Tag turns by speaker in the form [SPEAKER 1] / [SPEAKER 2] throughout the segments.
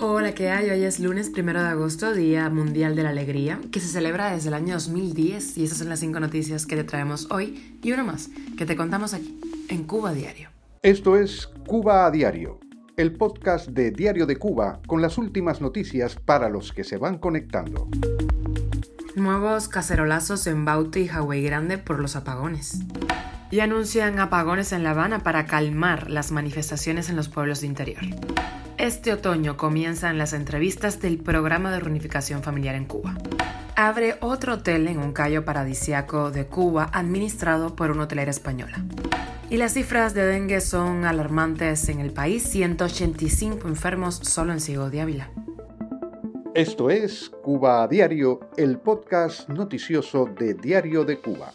[SPEAKER 1] Hola, ¿qué hay? Hoy es lunes primero de agosto, Día Mundial de la Alegría, que se celebra desde el año 2010 y esas son las cinco noticias que te traemos hoy y una más que te contamos aquí, en Cuba Diario.
[SPEAKER 2] Esto es Cuba a Diario, el podcast de Diario de Cuba con las últimas noticias para los que se van conectando.
[SPEAKER 1] Nuevos cacerolazos en Bauta y Hawái Grande por los apagones. Y anuncian apagones en La Habana para calmar las manifestaciones en los pueblos de interior. Este otoño comienzan las entrevistas del programa de reunificación familiar en Cuba. Abre otro hotel en un callo paradisiaco de Cuba administrado por una hotelera española. Y las cifras de dengue son alarmantes en el país, 185 enfermos solo en Ciego de Ávila.
[SPEAKER 2] Esto es Cuba a Diario, el podcast noticioso de Diario de Cuba.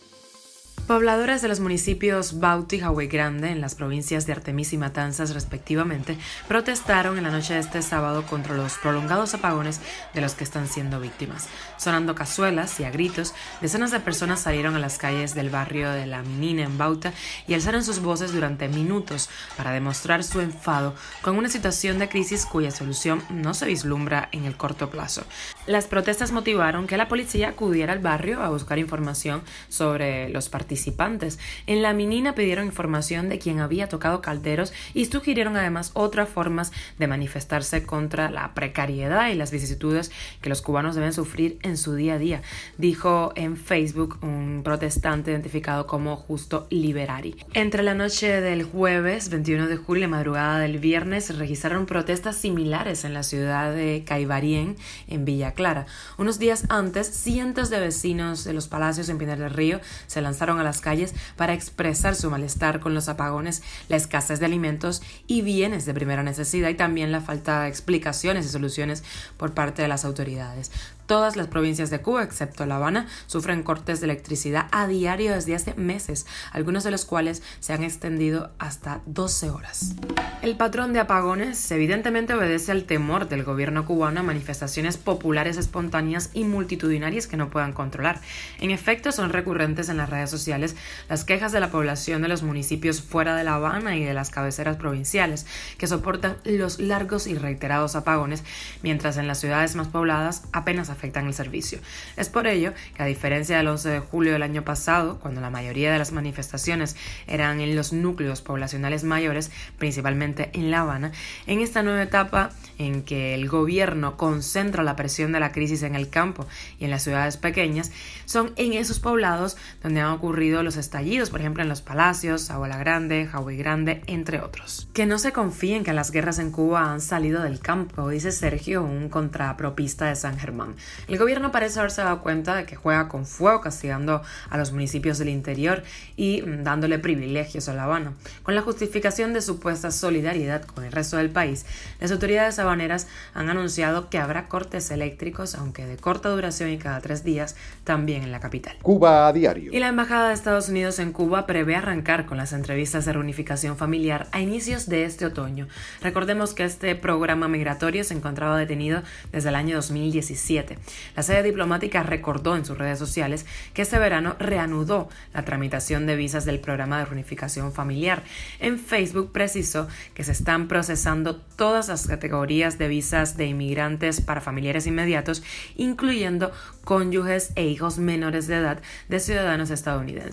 [SPEAKER 1] Pobladores de los municipios Bauti y Hawái Grande, en las provincias de Artemis y Matanzas respectivamente, protestaron en la noche de este sábado contra los prolongados apagones de los que están siendo víctimas. Sonando cazuelas y a gritos, decenas de personas salieron a las calles del barrio de La Minina en Bauta y alzaron sus voces durante minutos para demostrar su enfado con una situación de crisis cuya solución no se vislumbra en el corto plazo. Las protestas motivaron que la policía acudiera al barrio a buscar información sobre los partidos participantes. En la minina pidieron información de quién había tocado calderos y sugirieron además otras formas de manifestarse contra la precariedad y las vicisitudes que los cubanos deben sufrir en su día a día, dijo en Facebook un protestante identificado como Justo Liberari. Entre la noche del jueves 21 de julio y la madrugada del viernes se registraron protestas similares en la ciudad de Caibarien, en Villa Clara. Unos días antes, cientos de vecinos de los palacios en Pinar del Río se lanzaron a las calles para expresar su malestar con los apagones, la escasez de alimentos y bienes de primera necesidad y también la falta de explicaciones y soluciones por parte de las autoridades. Todas las provincias de Cuba, excepto La Habana, sufren cortes de electricidad a diario desde hace meses, algunos de los cuales se han extendido hasta 12 horas. El patrón de apagones evidentemente obedece al temor del gobierno cubano a manifestaciones populares espontáneas y multitudinarias que no puedan controlar. En efecto, son recurrentes en las redes sociales las quejas de la población de los municipios fuera de La Habana y de las cabeceras provinciales, que soportan los largos y reiterados apagones, mientras en las ciudades más pobladas apenas afectan el servicio. Es por ello que, a diferencia del 11 de julio del año pasado, cuando la mayoría de las manifestaciones eran en los núcleos poblacionales mayores, principalmente en La Habana, en esta nueva etapa en que el gobierno concentra la presión de la crisis en el campo y en las ciudades pequeñas, son en esos poblados donde han ocurrido los estallidos, por ejemplo en los Palacios, Abuela Grande, Hawái Grande, entre otros. Que no se confíen que las guerras en Cuba han salido del campo, dice Sergio, un contrapropista de San Germán. El gobierno parece haberse dado cuenta de que juega con fuego, castigando a los municipios del interior y mm, dándole privilegios a La Habana. Con la justificación de supuesta solidaridad con el resto del país, las autoridades habaneras han anunciado que habrá cortes eléctricos, aunque de corta duración y cada tres días, también en la capital.
[SPEAKER 2] Cuba a diario.
[SPEAKER 1] Y la Embajada de Estados Unidos en Cuba prevé arrancar con las entrevistas de reunificación familiar a inicios de este otoño. Recordemos que este programa migratorio se encontraba detenido desde el año 2017. La sede diplomática recordó en sus redes sociales que este verano reanudó la tramitación de visas del programa de reunificación familiar. En Facebook precisó que se están procesando todas las categorías de visas de inmigrantes para familiares inmediatos, incluyendo cónyuges e hijos menores de edad de ciudadanos estadounidenses.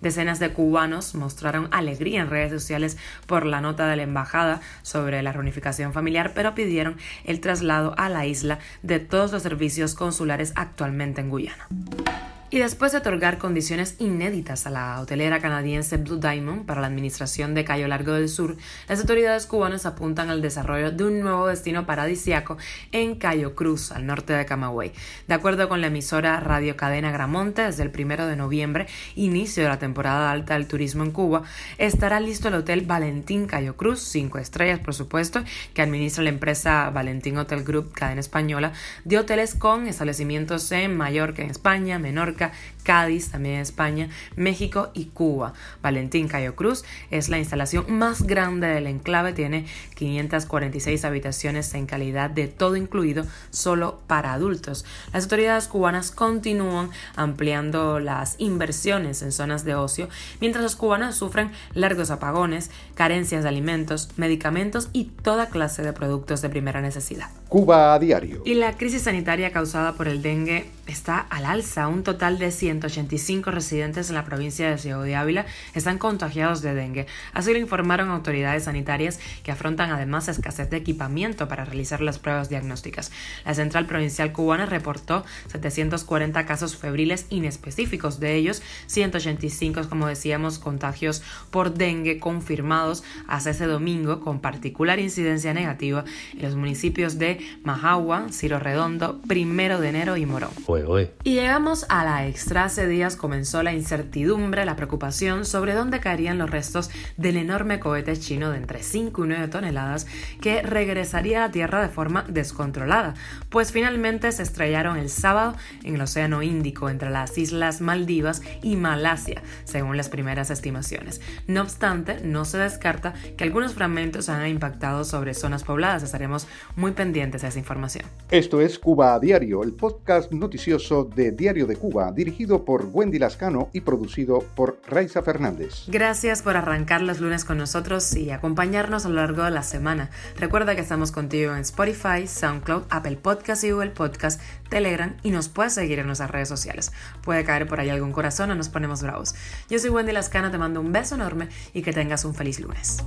[SPEAKER 1] Decenas de cubanos mostraron alegría en redes sociales por la nota de la embajada sobre la reunificación familiar, pero pidieron el traslado a la isla de todos los servicios consulares actualmente en Guyana. Y después de otorgar condiciones inéditas a la hotelera canadiense Blue Diamond para la administración de Cayo Largo del Sur, las autoridades cubanas apuntan al desarrollo de un nuevo destino paradisiaco en Cayo Cruz, al norte de Camagüey. De acuerdo con la emisora Radio Cadena Gramonte, desde el primero de noviembre, inicio de la temporada alta del turismo en Cuba, estará listo el hotel Valentín Cayo Cruz, cinco estrellas por supuesto, que administra la empresa Valentín Hotel Group, cadena española, de hoteles con establecimientos en Mallorca, en España, Menorca, Cádiz, también España, México y Cuba. Valentín Cayo Cruz es la instalación más grande del enclave, tiene 546 habitaciones en calidad de todo incluido, solo para adultos. Las autoridades cubanas continúan ampliando las inversiones en zonas de ocio, mientras los cubanos sufren largos apagones, carencias de alimentos, medicamentos y toda clase de productos de primera necesidad.
[SPEAKER 2] Cuba a diario.
[SPEAKER 1] Y la crisis sanitaria causada por el dengue está al alza. Un total de 185 residentes en la provincia de Ciudad de Ávila están contagiados de dengue. Así lo informaron autoridades sanitarias que afrontan además escasez de equipamiento para realizar las pruebas diagnósticas. La Central Provincial Cubana reportó 740 casos febriles inespecíficos, de ellos 185, como decíamos, contagios por dengue confirmados hasta ese domingo, con particular incidencia negativa en los municipios de Majagua, Ciro Redondo, Primero de Enero y Morón. Y llegamos a la extra. Hace días comenzó la incertidumbre, la preocupación sobre dónde caerían los restos del enorme cohete chino de entre 5 y 9 toneladas que regresaría a Tierra de forma descontrolada, pues finalmente se estrellaron el sábado en el Océano Índico entre las islas Maldivas y Malasia, según las primeras estimaciones. No obstante, no se descarta que algunos fragmentos han impactado sobre zonas pobladas. Estaremos muy pendientes esa información.
[SPEAKER 2] Esto es Cuba a Diario, el podcast noticioso de Diario de Cuba, dirigido por Wendy Lascano y producido por Raiza Fernández.
[SPEAKER 1] Gracias por arrancar los lunes con nosotros y acompañarnos a lo largo de la semana. Recuerda que estamos contigo en Spotify, SoundCloud, Apple Podcast y Google Podcast, Telegram y nos puedes seguir en nuestras redes sociales. Puede caer por ahí algún corazón o nos ponemos bravos. Yo soy Wendy Lascano, te mando un beso enorme y que tengas un feliz lunes.